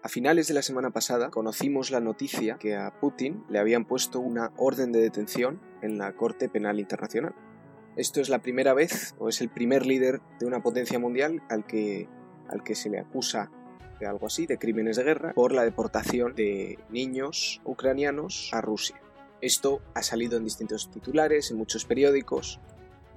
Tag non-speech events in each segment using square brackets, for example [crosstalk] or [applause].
A finales de la semana pasada conocimos la noticia que a Putin le habían puesto una orden de detención en la Corte Penal Internacional. Esto es la primera vez o es el primer líder de una potencia mundial al que, al que se le acusa de algo así, de crímenes de guerra, por la deportación de niños ucranianos a Rusia. Esto ha salido en distintos titulares, en muchos periódicos,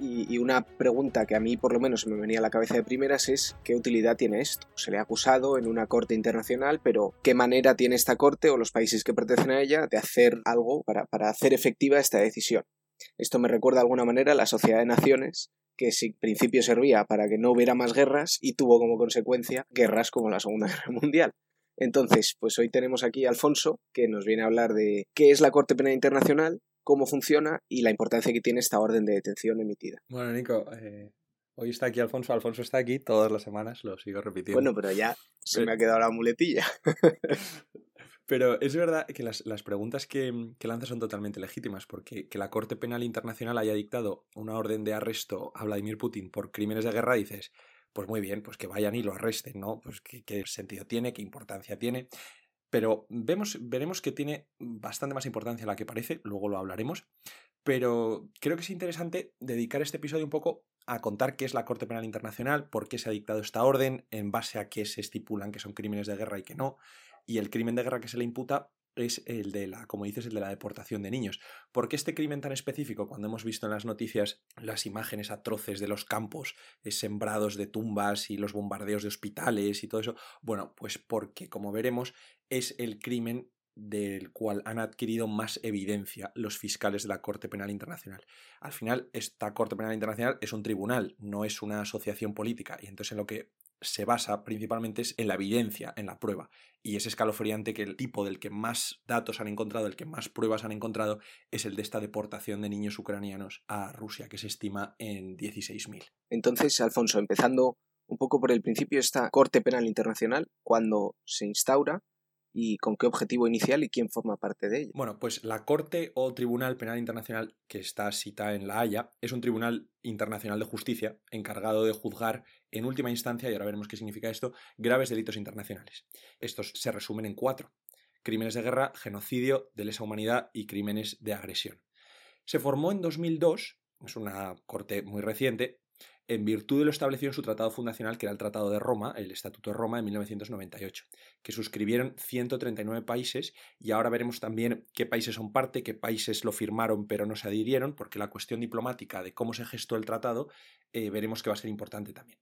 y, una pregunta que a mí por lo menos me venía a la cabeza de primeras es ¿qué utilidad tiene esto? Se le ha acusado en una corte internacional, pero ¿qué manera tiene esta corte o los países que pertenecen a ella de hacer algo para, para hacer efectiva esta decisión? Esto me recuerda de alguna manera a la Sociedad de Naciones, que en principio servía para que no hubiera más guerras y tuvo como consecuencia guerras como la Segunda [laughs] Guerra Mundial. Entonces, pues hoy tenemos aquí a Alfonso, que nos viene a hablar de qué es la Corte Penal Internacional, cómo funciona y la importancia que tiene esta orden de detención emitida. Bueno, Nico, eh, hoy está aquí Alfonso, Alfonso está aquí todas las semanas, lo sigo repitiendo. Bueno, pero ya se me ha quedado la muletilla. [laughs] Pero es verdad que las, preguntas que, que lanza son totalmente legítimas, porque que la Corte Penal Internacional haya dictado una orden de arresto a Vladimir Putin por crímenes de guerra, dices, pues muy bien, pues que vayan y lo arresten, ¿no? Pues qué, qué sentido tiene, qué importancia tiene. Pero vemos, veremos que tiene bastante más importancia la que parece, luego lo hablaremos. Pero creo que es interesante dedicar este episodio un poco a contar qué es la Corte Penal Internacional, por qué se ha dictado esta orden, en base a qué se estipulan que son crímenes de guerra y que no, y el crimen de guerra que se le imputa es el de la, como dices, el de la deportación de niños. ¿Por qué este crimen tan específico? Cuando hemos visto en las noticias las imágenes atroces de los campos eh, sembrados de tumbas y los bombardeos de hospitales y todo eso, bueno, pues porque, como veremos, es el crimen del cual han adquirido más evidencia los fiscales de la Corte Penal Internacional. Al final, esta Corte Penal Internacional es un tribunal, no es una asociación política, y entonces en lo que se basa principalmente es en la evidencia, en la prueba. Y es escalofriante que el tipo del que más datos han encontrado, el que más pruebas han encontrado, es el de esta deportación de niños ucranianos a Rusia, que se estima en 16.000. Entonces, Alfonso, empezando un poco por el principio, esta Corte Penal Internacional, cuando se instaura, y con qué objetivo inicial y quién forma parte de ella. Bueno, pues la Corte o Tribunal Penal Internacional, que está citada en La Haya, es un tribunal internacional de justicia encargado de juzgar en última instancia, y ahora veremos qué significa esto, graves delitos internacionales. Estos se resumen en cuatro. Crímenes de guerra, genocidio, de lesa humanidad y crímenes de agresión. Se formó en 2002, es una corte muy reciente, en virtud de lo establecido en su tratado fundacional, que era el Tratado de Roma, el Estatuto de Roma de 1998, que suscribieron 139 países y ahora veremos también qué países son parte, qué países lo firmaron pero no se adhirieron, porque la cuestión diplomática de cómo se gestó el tratado eh, veremos que va a ser importante también.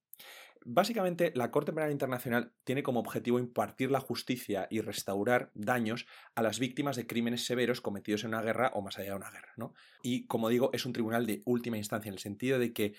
Básicamente, la Corte Penal Internacional tiene como objetivo impartir la justicia y restaurar daños a las víctimas de crímenes severos cometidos en una guerra o más allá de una guerra. Y, como digo, es un tribunal de última instancia, en el sentido de que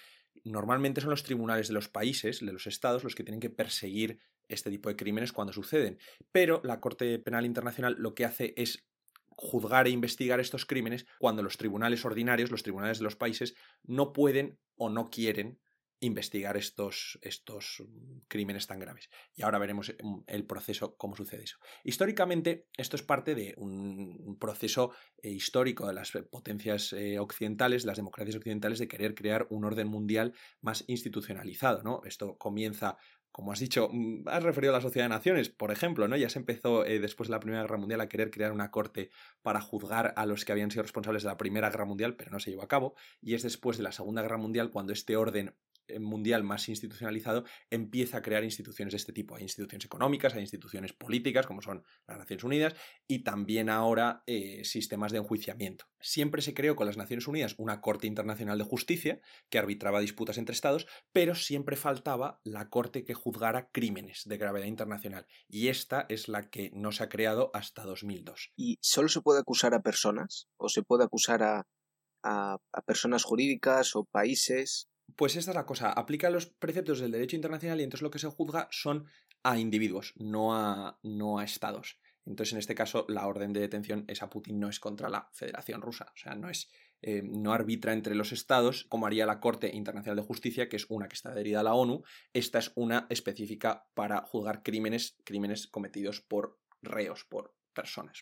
normalmente son los tribunales de los países, de los estados, los que tienen que perseguir este tipo de crímenes cuando suceden. Pero la Corte Penal Internacional lo que hace es juzgar e investigar estos crímenes cuando los tribunales ordinarios, los tribunales de los países, no pueden o no quieren investigar estos, estos crímenes tan graves. Y ahora veremos mm, el proceso, cómo sucede eso. Históricamente, esto es parte de un proceso eh, histórico de las potencias eh, occidentales, las democracias occidentales, de querer crear un orden mundial más institucionalizado. ¿no? Esto comienza como has dicho, mm, has referido a la Sociedad de Naciones, por ejemplo, ¿no? Ya se empezó eh, después de la Primera Guerra Mundial a querer crear una corte para juzgar a los que habían sido responsables de la Primera Guerra Mundial, pero no se llevó a cabo, y es después de la Segunda Guerra Mundial cuando este orden mundial más institucionalizado empieza a crear instituciones de este tipo. Hay instituciones económicas, hay instituciones políticas, como son las Naciones Unidas, y también ahora eh, sistemas de enjuiciamiento. Siempre se creó con las Naciones Unidas una Corte Internacional de Justicia que arbitraba disputas entre Estados, pero siempre faltaba la Corte que juzgara crímenes de gravedad internacional. Y esta es la que no se ha creado hasta 2002. ¿Y solo se puede acusar a personas? ¿O se puede acusar a, a personas jurídicas o países? Pues esta es la cosa, aplica los preceptos del derecho internacional y entonces lo que se juzga son a individuos, no a, no a estados. Entonces, en este caso, la orden de detención es a Putin, no es contra la Federación Rusa. O sea, no es. Eh, no arbitra entre los estados, como haría la Corte Internacional de Justicia, que es una que está adherida a la ONU. Esta es una específica para juzgar crímenes, crímenes cometidos por reos, por personas.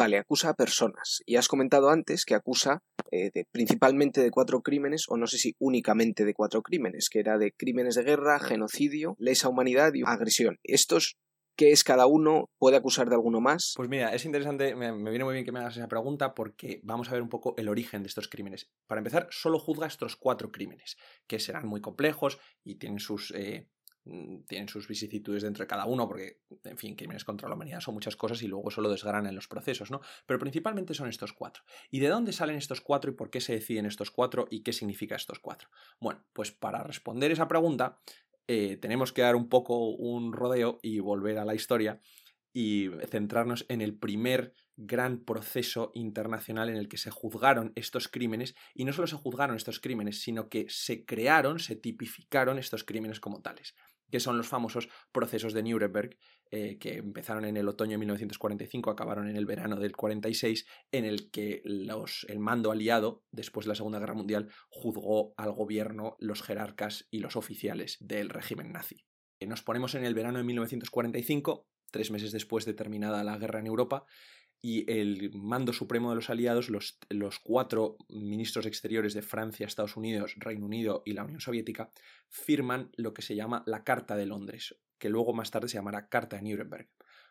Vale, acusa a personas. Y has comentado antes que acusa eh, principalmente de cuatro crímenes, o no sé si únicamente de cuatro crímenes, que era de crímenes de guerra, genocidio, lesa humanidad y agresión. Estos ¿Qué es cada uno? ¿Puede acusar de alguno más? Pues mira, es interesante, me, viene muy bien que me hagas esa pregunta porque vamos a ver un poco el origen de estos crímenes. Para empezar, solo juzga estos cuatro crímenes, que serán muy complejos y tienen sus... Eh, tienen sus vicisitudes dentro de cada uno, porque, en fin, crímenes contra la humanidad son muchas cosas y luego solo desgranan los procesos, ¿no? Pero principalmente son estos cuatro. ¿Y de dónde salen estos cuatro y por qué se deciden estos cuatro y qué significa estos cuatro? Bueno, pues para responder esa pregunta, eh, tenemos que dar un poco un rodeo y volver a la historia y centrarnos en el primer gran proceso internacional en el que se juzgaron estos crímenes y no solo se juzgaron estos crímenes, sino que se crearon, se tipificaron estos crímenes como tales que son los famosos procesos de Nuremberg, eh, que empezaron en el otoño de 1945, acabaron en el verano del 46, en el que los, el mando aliado, después de la Segunda Guerra Mundial, juzgó al gobierno, los jerarcas y los oficiales del régimen nazi. Eh, nos ponemos en el verano de 1945, tres meses después de terminada la guerra en Europa, y el mando supremo de los aliados, los, los, cuatro ministros exteriores de Francia, Estados Unidos, Reino Unido y la Unión Soviética, firman lo que se llama la Carta de Londres, que luego más tarde se llamará Carta de Nuremberg,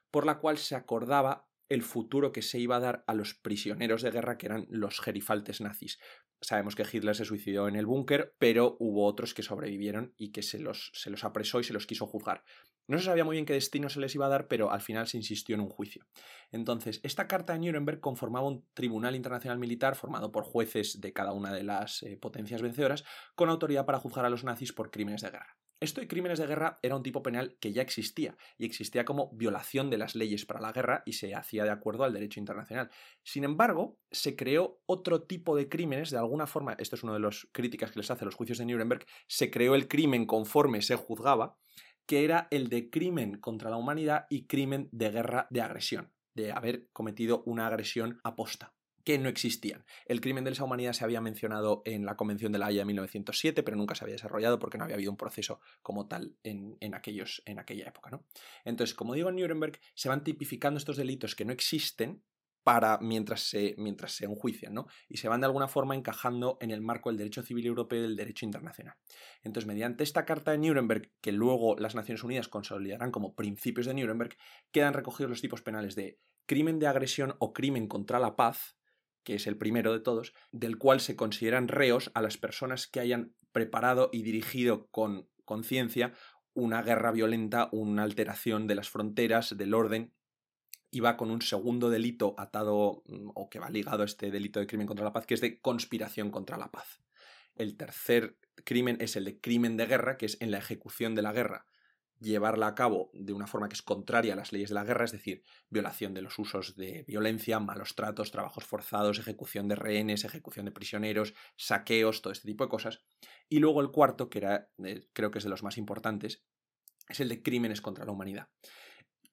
por la cual se acordaba el futuro que se iba a dar a los prisioneros de guerra que eran los gerifaltes nazis. Sabemos que Hitler se suicidó en el búnker, pero hubo otros que sobrevivieron y que se los, se los apresó y se los quiso juzgar. No se sabía muy bien qué destino se les iba a dar, pero al final se insistió en un juicio. Entonces, esta carta de Nuremberg conformaba un tribunal internacional militar formado por jueces de cada una de las eh, potencias vencedoras, con autoridad para juzgar a los nazis por crímenes de guerra. Esto de crímenes de guerra era un tipo penal que ya existía, y existía como violación de las leyes para la guerra y se hacía de acuerdo al derecho internacional. Sin embargo, se creó otro tipo de crímenes, de alguna forma, esto es una de las críticas que les hace a los juicios de Nuremberg, se creó el crimen conforme se juzgaba, que era el de crimen contra la humanidad y crimen de guerra de agresión, de haber cometido una agresión aposta que no existían. El crimen de lesa humanidad se había mencionado en la Convención de la Haya de 1907, pero nunca se había desarrollado porque no había habido un proceso como tal en, aquellos, en aquella época. ¿no? Entonces, como digo, en Nuremberg se van tipificando estos delitos que no existen para mientras se, mientras se enjuician, ¿no? Y se van de alguna forma encajando en el marco del derecho civil europeo y del derecho internacional. Entonces, mediante esta Carta de Nuremberg, que luego las Naciones Unidas consolidarán como principios de Nuremberg, quedan recogidos los tipos penales de crimen de agresión o crimen contra la paz, que es el primero de todos, del cual se consideran reos a las personas que hayan preparado y dirigido con conciencia una guerra violenta, una alteración de las fronteras, del orden y va con un segundo delito atado mm, o que va ligado a este delito de crimen contra la paz, que es de conspiración contra la paz. El tercer crimen es el de crimen de guerra, que es en la ejecución de la guerra llevarla a cabo de una forma que es contraria a las leyes de la guerra, es decir, violación de los usos de violencia, malos tratos, trabajos forzados, ejecución de rehenes, ejecución de prisioneros, saqueos, todo este tipo de cosas. Y luego el cuarto, que era, eh, creo que es de los más importantes, es el de crímenes contra la humanidad.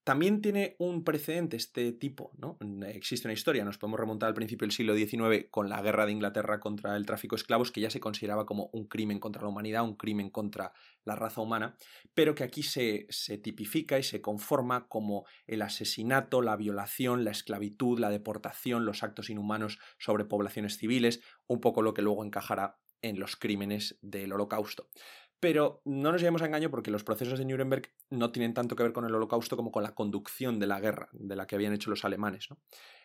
También tiene un precedente este tipo, ¿no? Existe una historia, nos podemos remontar al principio del siglo XIX con la guerra de Inglaterra contra el tráfico de esclavos, que ya se consideraba como un crimen contra la humanidad, un crimen contra la raza humana, pero que aquí se, se tipifica y se conforma como el asesinato, la violación, la esclavitud, la deportación, los actos inhumanos sobre poblaciones civiles, un poco lo que luego encajará en los crímenes del holocausto. Pero no nos llevemos a engaño porque los procesos de Nuremberg no tienen tanto que ver con el holocausto como con la conducción de la guerra, de la que habían hecho los alemanes. ¿no?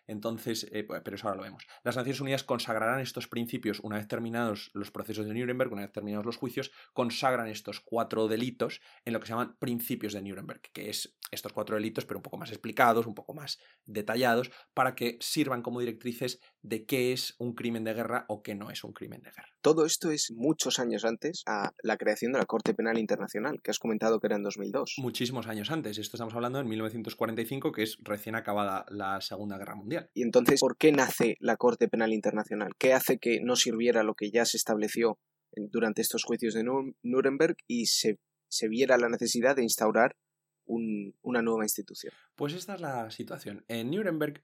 Entonces, eh, pues, pero eso ahora lo vemos. Las Naciones Unidas consagrarán estos principios una vez terminados los procesos de Nuremberg, una vez terminados los juicios, consagran estos cuatro delitos en lo que se llaman principios de Nuremberg, que es estos cuatro delitos, pero un poco más explicados, un poco más detallados, para que sirvan como directrices de qué es un crimen de guerra o qué no es un crimen de guerra. Todo esto es muchos años antes a la creación de la Corte Penal Internacional, que has comentado que era en 2002. Muchísimos años antes. Esto estamos hablando en 1945, que es recién acabada la Segunda Guerra Mundial. Y entonces, ¿por qué nace la Corte Penal Internacional? ¿Qué hace que no sirviera lo que ya se estableció durante estos juicios de Nuremberg y se, viera la necesidad de instaurar una nueva institución? Pues esta es la situación. En Nuremberg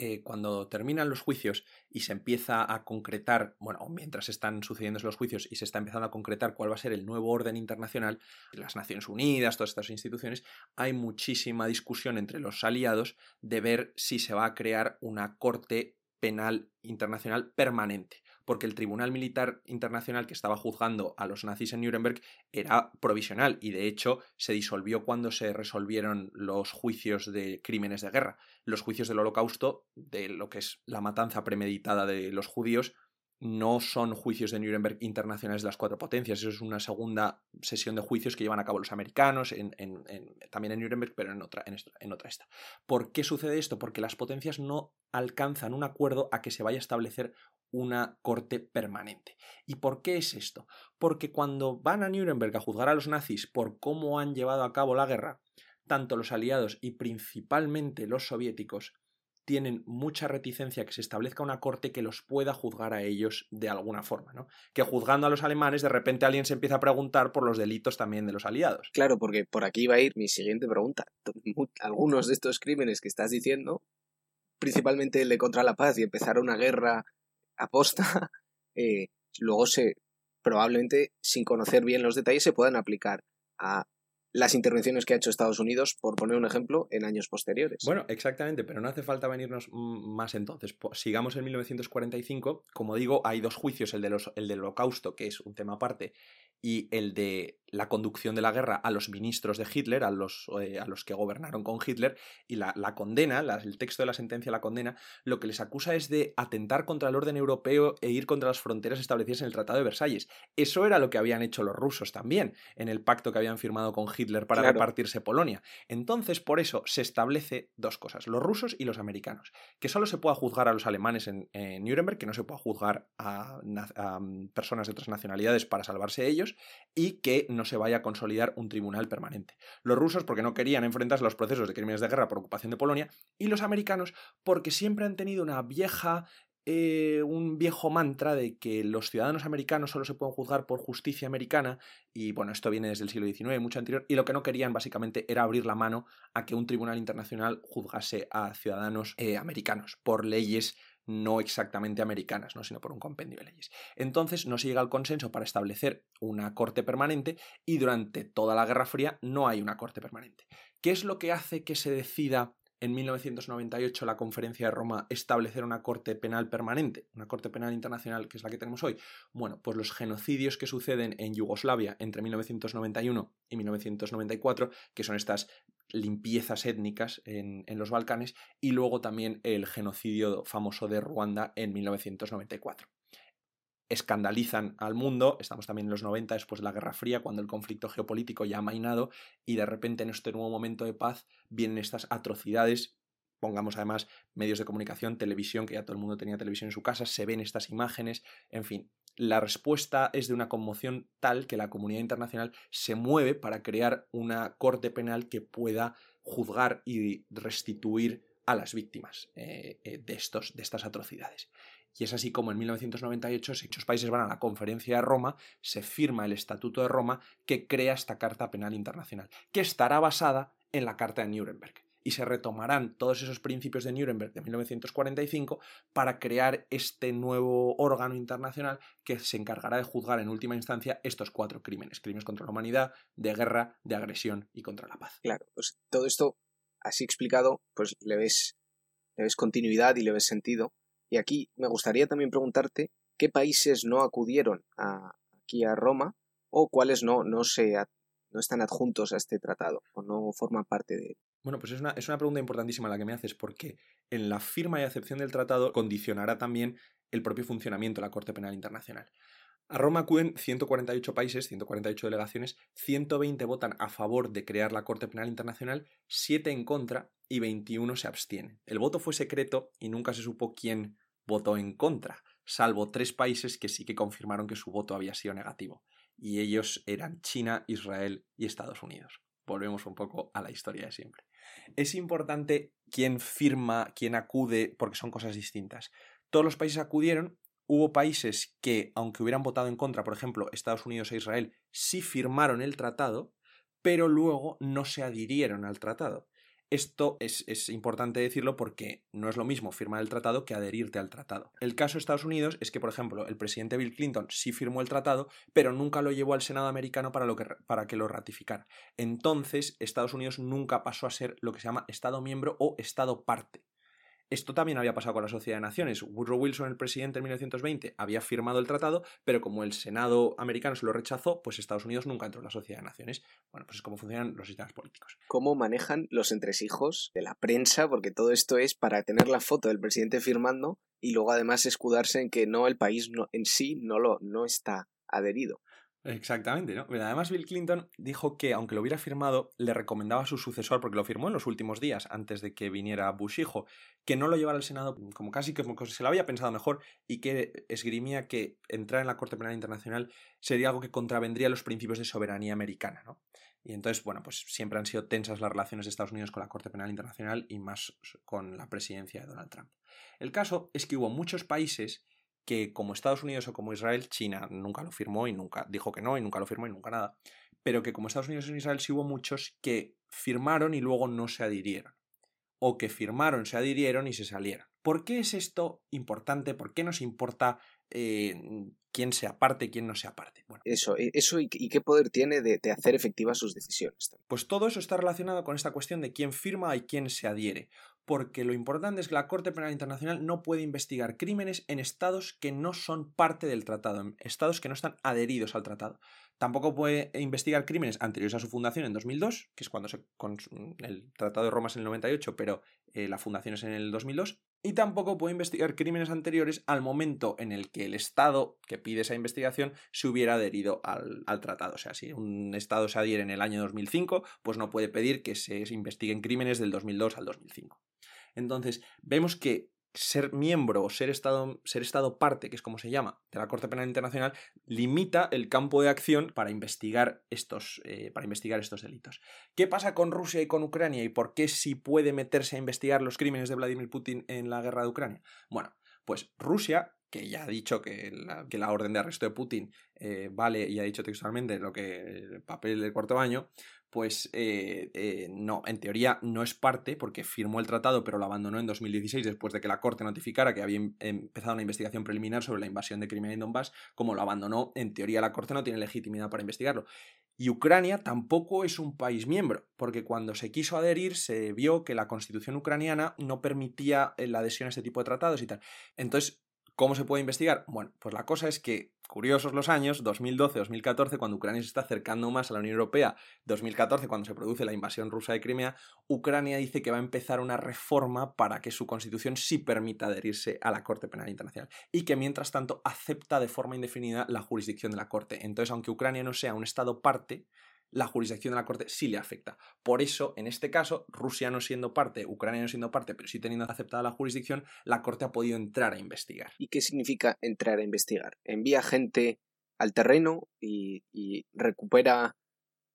eh, cuando terminan los juicios y se empieza a concretar, bueno, mientras están sucediendo los juicios y se está empezando a concretar cuál va a ser el nuevo orden internacional, las Naciones Unidas, todas estas instituciones, hay muchísima discusión entre los aliados de ver si se va a crear una corte penal internacional permanente porque el Tribunal Militar Internacional que estaba juzgando a los nazis en Nuremberg era provisional y de hecho se disolvió cuando se resolvieron los juicios de crímenes de guerra. Los juicios del Holocausto, de lo que es la matanza premeditada de los judíos, no son juicios de Nuremberg internacionales de las cuatro potencias, eso es una segunda sesión de juicios que llevan a cabo los americanos, también en Nuremberg, pero en otra, en, otra esta. ¿Por qué sucede esto? Porque las potencias no alcanzan un acuerdo a que se vaya a establecer una corte permanente. ¿Y por qué es esto? Porque cuando van a Nuremberg a juzgar a los nazis por cómo han llevado a cabo la guerra, tanto los aliados y principalmente los soviéticos tienen mucha reticencia que se establezca una corte que los pueda juzgar a ellos de alguna forma, ¿no? Que juzgando a los alemanes, de repente alguien se empieza a preguntar por los delitos también de los aliados. Claro, porque por aquí va a ir mi siguiente pregunta. [laughs] Algunos de estos crímenes que estás diciendo, principalmente el de contra la paz y empezar una guerra aposta, [laughs] eh, luego se probablemente sin conocer bien los detalles se puedan aplicar a las intervenciones que ha hecho Estados Unidos, por poner un ejemplo, en años posteriores. Bueno, exactamente, pero no hace falta venirnos más entonces. Sigamos en 1945. Como digo, hay dos juicios, el, de los, el del holocausto, que es un tema aparte, y el de la conducción de la guerra a los ministros de Hitler, a los, eh, a los que gobernaron con Hitler, y la, condena, el texto de la sentencia la condena, lo que les acusa es de atentar contra el orden europeo e ir contra las fronteras establecidas en el Tratado de Versalles. Eso era lo que habían hecho los rusos también, en el pacto que habían firmado con Hitler para repartirse Polonia. Entonces, por eso se establece dos cosas, los rusos y los americanos, que solo se pueda juzgar a los alemanes en, Nuremberg, que no se pueda juzgar a, a mm, personas de otras nacionalidades para salvarse ellos, y que no se vaya a consolidar un tribunal permanente. Los rusos porque no querían enfrentarse a los procesos de crímenes de guerra por ocupación de Polonia y los americanos porque siempre han tenido una vieja eh, un viejo mantra de que los ciudadanos americanos solo se pueden juzgar por justicia americana, y bueno, esto viene desde el siglo XIX, mucho anterior, y lo que no querían básicamente era abrir la mano a que un tribunal internacional juzgase a ciudadanos eh, americanos por leyes no exactamente americanas, ¿no? sino por un compendio de leyes. Entonces no se llega al consenso para establecer una corte permanente y durante toda la Guerra Fría no hay una corte permanente. ¿Qué es lo que hace que se decida en 1998 la Conferencia de Roma establecer una Corte Penal permanente, una Corte Penal Internacional que es la que tenemos hoy? Bueno, pues los genocidios que suceden en Yugoslavia entre 1991 y 1994, que son estas limpiezas étnicas en, en los Balcanes, y luego también el genocidio famoso de Ruanda en 1994 escandalizan al mundo. Estamos también en los 90, después de la Guerra Fría, cuando el conflicto geopolítico ya ha mainado y de repente en este nuevo momento de paz vienen estas atrocidades. Pongamos además medios de comunicación, televisión, que ya todo el mundo tenía televisión en su casa, se ven estas imágenes, en fin. La respuesta es de una conmoción tal que la comunidad internacional se mueve para crear una corte penal que pueda juzgar y restituir a las víctimas eh, eh, de, estos, de estas atrocidades. Y es así como en 1998 muchos países van a la conferencia de Roma, se firma el Estatuto de Roma que crea esta Carta Penal Internacional, que estará basada en la Carta de Nuremberg. Y se retomarán todos esos principios de Nuremberg de 1945 para crear este nuevo órgano internacional que se encargará de juzgar en última instancia estos cuatro crímenes. Crímenes contra la humanidad, de guerra, de agresión y contra la paz. Claro, pues todo esto así explicado, pues le ves, le ves continuidad y le ves sentido y aquí me gustaría también preguntarte qué países no acudieron aquí a Roma o cuáles no, no, se, no están adjuntos a este tratado o no forman parte de él. Bueno, pues es una, es una pregunta importantísima la que me haces porque en la firma y acepción del tratado condicionará también el propio funcionamiento de la Corte Penal Internacional. A Roma acuden 148 países, 148 delegaciones, 120 votan a favor de crear la Corte Penal Internacional, 7 en contra y 21 se abstienen. El voto fue secreto y nunca se supo quién votó en contra, salvo tres países que sí que confirmaron que su voto había sido negativo, y ellos eran China, Israel y Estados Unidos. Volvemos un poco a la historia de siempre. Es importante quién firma, quién acude, porque son cosas distintas. Todos los países acudieron Hubo países que, aunque hubieran votado en contra, por ejemplo, Estados Unidos e Israel, sí firmaron el tratado, pero luego no se adhirieron al tratado. Esto es, es, importante decirlo porque no es lo mismo firmar el tratado que adherirte al tratado. El caso de Estados Unidos es que, por ejemplo, el presidente Bill Clinton sí firmó el tratado, pero nunca lo llevó al Senado americano para, lo que, para que lo ratificara. Entonces, Estados Unidos nunca pasó a ser lo que se llama Estado miembro o Estado parte. Esto también había pasado con la Sociedad de Naciones. Woodrow Wilson, el presidente en 1920, había firmado el tratado, pero como el Senado americano se lo rechazó, pues Estados Unidos nunca entró en la Sociedad de Naciones. Bueno, pues es como funcionan los sistemas políticos. ¿Cómo manejan los entresijos de la prensa? Porque todo esto es para tener la foto del presidente firmando y luego además escudarse en que no, el país no, en sí no, lo, no está adherido. Exactamente, ¿no? además Bill Clinton dijo que aunque lo hubiera firmado, le recomendaba a su sucesor, porque lo firmó en los últimos días, antes de que viniera Bush hijo, que no lo llevara al Senado como casi que se lo había pensado mejor y que esgrimía que entrar en la Corte Penal Internacional sería algo que contravendría los principios de soberanía americana, ¿no? Y entonces, bueno, pues siempre han sido tensas las relaciones de Estados Unidos con la Corte Penal Internacional y más con la presidencia de Donald Trump. El caso es que hubo muchos países que como Estados Unidos o como Israel, China nunca lo firmó y nunca dijo que no y nunca lo firmó y nunca nada, pero que como Estados Unidos y Israel sí hubo muchos que firmaron y luego no se adhirieron, o que firmaron, se adhirieron y se salieron. ¿Por qué es esto importante? ¿Por qué nos importa eh, quién se aparte y quién no se aparte? Bueno, eso, e, eso y, qué poder tiene de, de, hacer efectivas sus decisiones. Pues todo eso está relacionado con esta cuestión de quién firma y quién se adhiere porque lo importante es que la Corte Penal Internacional no puede investigar crímenes en estados que no son parte del tratado, en estados que no están adheridos al tratado. Tampoco puede investigar crímenes anteriores a su fundación en 2002, que es cuando se, el Tratado de Roma es en el 98, pero eh, la fundación es en el 2002. Y tampoco puede investigar crímenes anteriores al momento en el que el Estado que pide esa investigación se hubiera adherido al, al, tratado. O sea, si un Estado se adhiere en el año 2005, pues no puede pedir que se investiguen crímenes del 2002 al 2005. Entonces, vemos que ser miembro o ser estado, ser estado parte, que es como se llama, de la Corte Penal Internacional, limita el campo de acción para investigar estos, eh, para investigar estos delitos. ¿Qué pasa con Rusia y con Ucrania y por qué si puede meterse a investigar los crímenes de Vladimir Putin en la guerra de Ucrania? Bueno, pues Rusia que ya ha dicho que la, orden de arresto de Putin eh, vale y ha dicho textualmente lo que el papel del cuarto baño, pues eh, eh, no, en teoría no es parte porque firmó el tratado pero lo abandonó en 2016 después de que la Corte notificara que había em, empezado una investigación preliminar sobre la invasión de Crimea y Donbass, como lo abandonó, en teoría la Corte no tiene legitimidad para investigarlo. Y Ucrania tampoco es un país miembro, porque cuando se quiso adherir se vio que la constitución ucraniana no permitía la adhesión a este tipo de tratados y tal. Entonces, ¿Cómo se puede investigar? Bueno, pues la cosa es que, curiosos los años, 2012-2014, cuando Ucrania se está acercando más a la Unión Europea, 2014, cuando se produce la invasión rusa de Crimea, Ucrania dice que va a empezar una reforma para que su constitución sí permita adherirse a la Corte Penal Internacional y que mientras tanto acepta de forma indefinida la jurisdicción de la Corte. Entonces, aunque Ucrania no sea un Estado parte, la jurisdicción de la Corte sí le afecta. Por eso, en este caso, Rusia no siendo parte, Ucrania no siendo parte, pero sí teniendo aceptada la jurisdicción, la Corte ha podido entrar a investigar. ¿Y qué significa entrar a investigar? Envía gente al terreno y, y recupera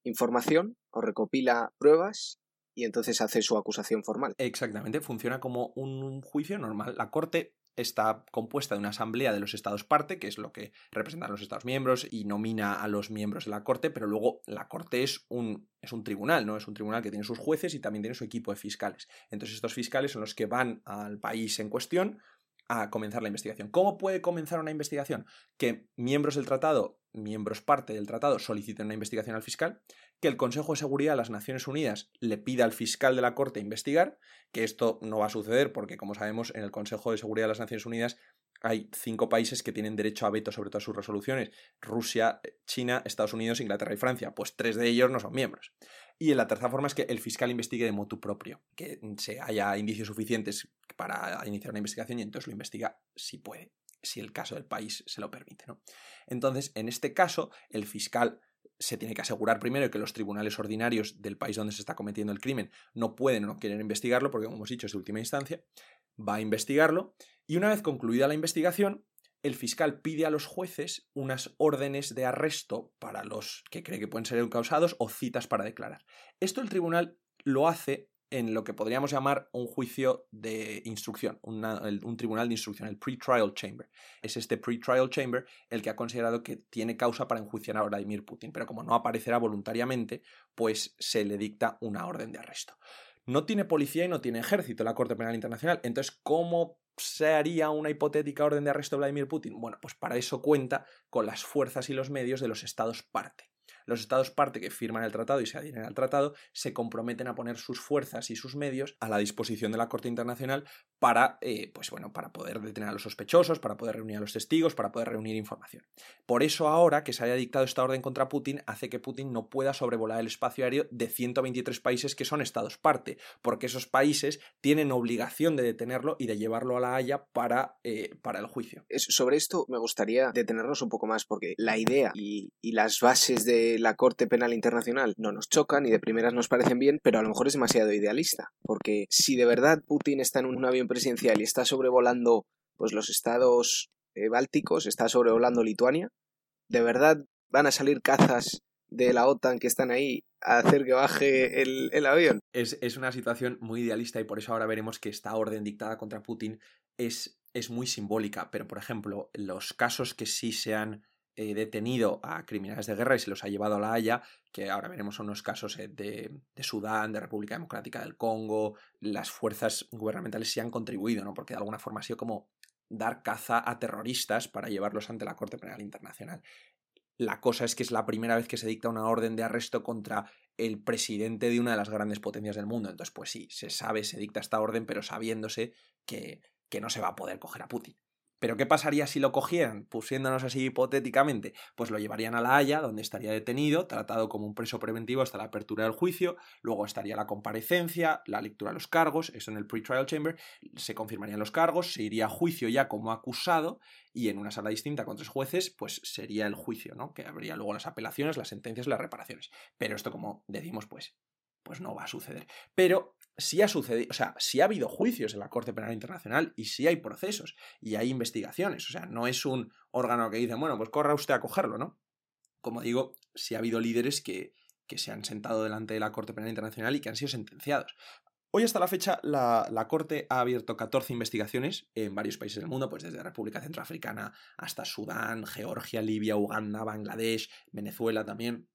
información o recopila pruebas y entonces hace su acusación formal. Exactamente, funciona como un juicio normal. La Corte está compuesta de una asamblea de los estados parte, que es lo que representan los estados miembros y nomina a los miembros de la corte, pero luego la corte es un, es un tribunal, ¿no? Es un tribunal que tiene sus jueces y también tiene su equipo de fiscales. Entonces estos fiscales son los que van al país en cuestión a comenzar la investigación. ¿Cómo puede comenzar una investigación? Que miembros del tratado, miembros parte del tratado, soliciten una investigación al fiscal, que el Consejo de Seguridad de las Naciones Unidas le pida al fiscal de la Corte investigar, que esto no va a suceder porque, como sabemos, en el Consejo de Seguridad de las Naciones Unidas hay cinco países que tienen derecho a veto sobre todas sus resoluciones. Rusia, China, Estados Unidos, Inglaterra y Francia. Pues tres de ellos no son miembros. Y la tercera forma es que el fiscal investigue de motu propio, que se haya indicios suficientes para iniciar una investigación y entonces lo investiga si puede, si el caso del país se lo permite. ¿no? Entonces, en este caso, el fiscal se tiene que asegurar primero que los tribunales ordinarios del país donde se está cometiendo el crimen no pueden o no quieren investigarlo, porque como hemos dicho es de última instancia, va a investigarlo y una vez concluida la investigación, el fiscal pide a los jueces unas órdenes de arresto para los que cree que pueden ser encausados o citas para declarar. Esto el tribunal lo hace en lo que podríamos llamar un juicio de instrucción, un tribunal de instrucción, el pre-trial chamber. Es este pre-trial chamber el que ha considerado que tiene causa para enjuiciar a Vladimir Putin, pero como no aparecerá voluntariamente, pues se le dicta una orden de arresto. No tiene policía y no tiene ejército la Corte Penal Internacional. Entonces, ¿cómo se haría una hipotética orden de arresto de Vladimir Putin? Bueno, pues para eso cuenta con las fuerzas y los medios de los estados parte. Los estados parte que firman el tratado y se adhieren al tratado se comprometen a poner sus fuerzas y sus medios a la disposición de la Corte Internacional para, eh, pues bueno, para poder detener a los sospechosos, para poder reunir a los testigos, para poder reunir información. Por eso ahora que se haya dictado esta orden contra Putin hace que Putin no pueda sobrevolar el espacio aéreo de 123 países que son estados parte, porque esos países tienen obligación de detenerlo y de llevarlo a la Haya para, eh, para el juicio. Sobre esto me gustaría detenernos un poco más porque la idea y, y las bases de la Corte Penal Internacional no nos chocan y de primeras nos parecen bien, pero a lo mejor es demasiado idealista, porque si de verdad Putin está en un avión presidencial y está sobrevolando pues los estados eh, bálticos, está sobrevolando Lituania, ¿de verdad van a salir cazas de la OTAN que están ahí a hacer que baje el, avión? Es, es, una situación muy idealista y por eso ahora veremos que esta orden dictada contra Putin es, es muy simbólica, pero por ejemplo, los casos que sí se han detenido a criminales de guerra y se los ha llevado a la Haya, que ahora veremos unos casos eh, de, de, Sudán, de República Democrática del Congo, las fuerzas gubernamentales sí han contribuido, ¿no? Porque de alguna forma ha sido como dar caza a terroristas para llevarlos ante la Corte Penal Internacional. La cosa es que es la primera vez que se dicta una orden de arresto contra el presidente de una de las grandes potencias del mundo. Entonces, pues sí, se sabe, se dicta esta orden, pero sabiéndose que, que no se va a poder coger a Putin. Pero ¿qué pasaría si lo cogieran? Pusiéndonos así hipotéticamente, pues lo llevarían a La Haya, donde estaría detenido, tratado como un preso preventivo hasta la apertura del juicio, luego estaría la comparecencia, la lectura de los cargos, eso en el pre-trial chamber, se confirmarían los cargos, se iría a juicio ya como acusado y en una sala distinta con tres jueces, pues sería el juicio, ¿no? Que habría luego las apelaciones, las sentencias, las reparaciones. Pero esto, como decimos, pues pues no va a suceder. Pero si ha sucedido, o sea, ha habido juicios en la Corte Penal Internacional y si hay procesos y hay investigaciones, o sea, no es un órgano que dice, bueno, pues corra usted a cogerlo, ¿no? Como digo, si ha habido líderes que, que se han sentado delante de la Corte Penal Internacional y que han sido sentenciados. Hoy hasta la fecha la, la, Corte ha abierto 14 investigaciones en varios países del mundo, pues desde República Centroafricana hasta Sudán, Georgia, Libia, Uganda, Bangladesh, Venezuela también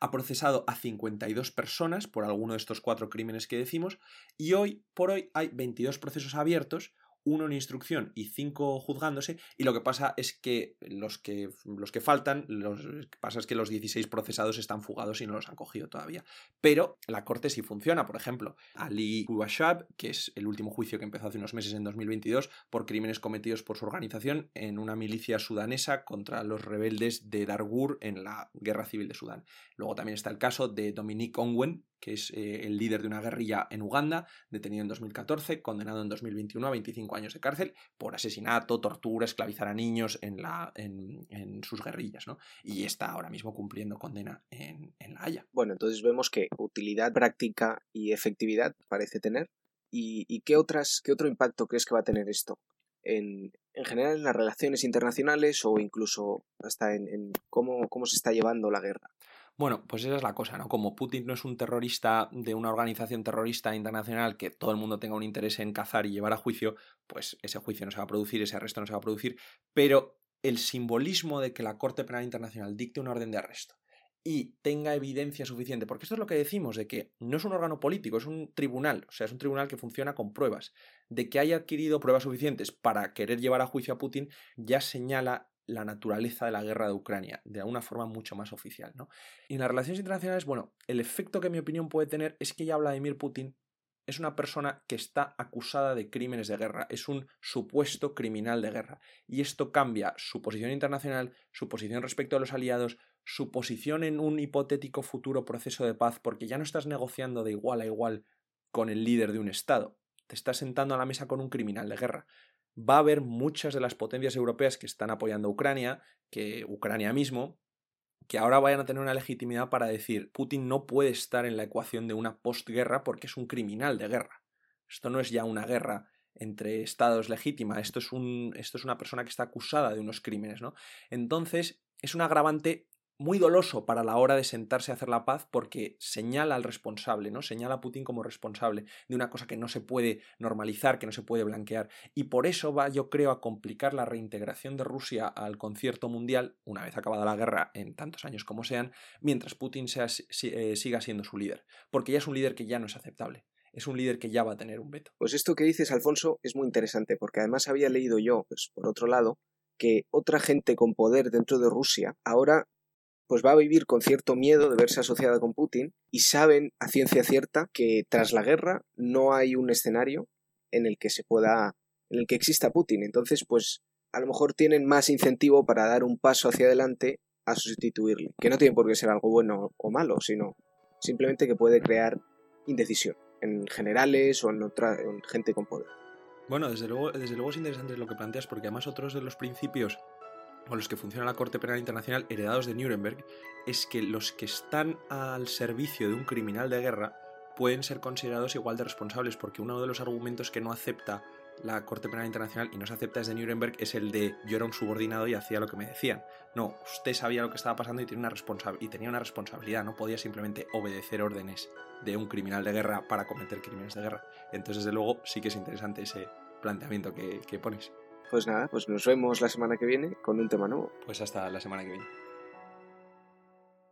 ha procesado a 52 personas por alguno de estos cuatro crímenes que decimos y hoy por hoy hay 22 procesos abiertos uno en instrucción y cinco juzgándose, y lo que pasa es que los que, los que faltan, lo que pasa es que los 16 procesados están fugados y no los han cogido todavía. Pero la corte sí funciona, por ejemplo, Ali Kubashab, que es el último juicio que empezó hace unos meses en 2022 por crímenes cometidos por su organización en una milicia sudanesa contra los rebeldes de Dargur en la guerra civil de Sudán. Luego también está el caso de Dominique Ongwen, que es eh, el líder de una guerrilla en Uganda, detenido en 2014, condenado en 2021 a 25 años de cárcel por asesinato, tortura, esclavizar a niños en, la, en, sus guerrillas, ¿no? Y está ahora mismo cumpliendo condena en, La Haya. Bueno, entonces vemos que utilidad práctica y efectividad parece tener. ¿Y, qué, otras, qué otro impacto crees que va a tener esto? En, en general en las relaciones internacionales o incluso hasta en, en cómo, cómo se está llevando la guerra. Bueno, pues esa es la cosa, ¿no? Como Putin no es un terrorista de una organización terrorista internacional que todo el mundo tenga un interés en cazar y llevar a juicio, pues ese juicio no se va a producir, ese arresto no se va a producir, pero el simbolismo de que la Corte Penal Internacional dicte una orden de arresto y tenga evidencia suficiente, porque esto es lo que decimos, de que no es un órgano político, es un tribunal, o sea, es un tribunal que funciona con pruebas, de que haya adquirido pruebas suficientes para querer llevar a juicio a Putin, ya señala la naturaleza de la guerra de Ucrania de una forma mucho más oficial. ¿no? Y en las relaciones internacionales, bueno, el efecto que mi opinión puede tener es que ya Vladimir Putin es una persona que está acusada de crímenes de guerra, es un supuesto criminal de guerra. Y esto cambia su posición internacional, su posición respecto a los aliados, su posición en un hipotético futuro proceso de paz, porque ya no estás negociando de igual a igual con el líder de un Estado, te estás sentando a la mesa con un criminal de guerra va a haber muchas de las potencias europeas que están apoyando a Ucrania, que Ucrania mismo, que ahora vayan a tener una legitimidad para decir Putin no puede estar en la ecuación de una postguerra porque es un criminal de guerra. Esto no es ya una guerra entre estados legítima, esto es, un, esto es una persona que está acusada de unos crímenes, ¿no? Entonces, es un agravante muy doloso para la hora de sentarse a hacer la paz porque señala al responsable, ¿no? Señala a Putin como responsable de una cosa que no se puede normalizar, que no se puede blanquear. Y por eso va, yo creo, a complicar la reintegración de Rusia al concierto mundial, una vez acabada la guerra, en tantos años como sean, mientras Putin sea, eh, siga siendo su líder. Porque ya es un líder que ya no es aceptable es un líder que ya va a tener un veto. Pues esto que dices, Alfonso, es muy interesante, porque además había leído yo, pues por otro lado, que otra gente con poder dentro de Rusia ahora pues va a vivir con cierto miedo de verse asociada con Putin y saben a ciencia cierta que tras la guerra no hay un escenario en el que se pueda, en el que exista Putin. Entonces, pues a lo mejor tienen más incentivo para dar un paso hacia adelante a sustituirle, que no tiene por qué ser algo bueno o malo, sino simplemente que puede crear indecisión en generales o en otra en gente con poder. Bueno, desde luego, desde luego es interesante lo que planteas porque además otros de los principios con los que funciona la Corte Penal Internacional heredados de Nuremberg es que los que están al servicio de un criminal de guerra pueden ser considerados igual de responsables porque uno de los argumentos que no acepta la Corte Penal Internacional y no se acepta desde Nuremberg es el de yo era un subordinado y hacía lo que me decían. No, usted sabía lo que estaba pasando y, una y tenía una responsabilidad, no podía simplemente obedecer órdenes de un criminal de guerra para cometer crímenes de guerra. Entonces, desde luego, sí que es interesante ese planteamiento que, que pones. Pues nada, pues nos vemos la semana que viene con un tema nuevo. Pues hasta la semana que viene.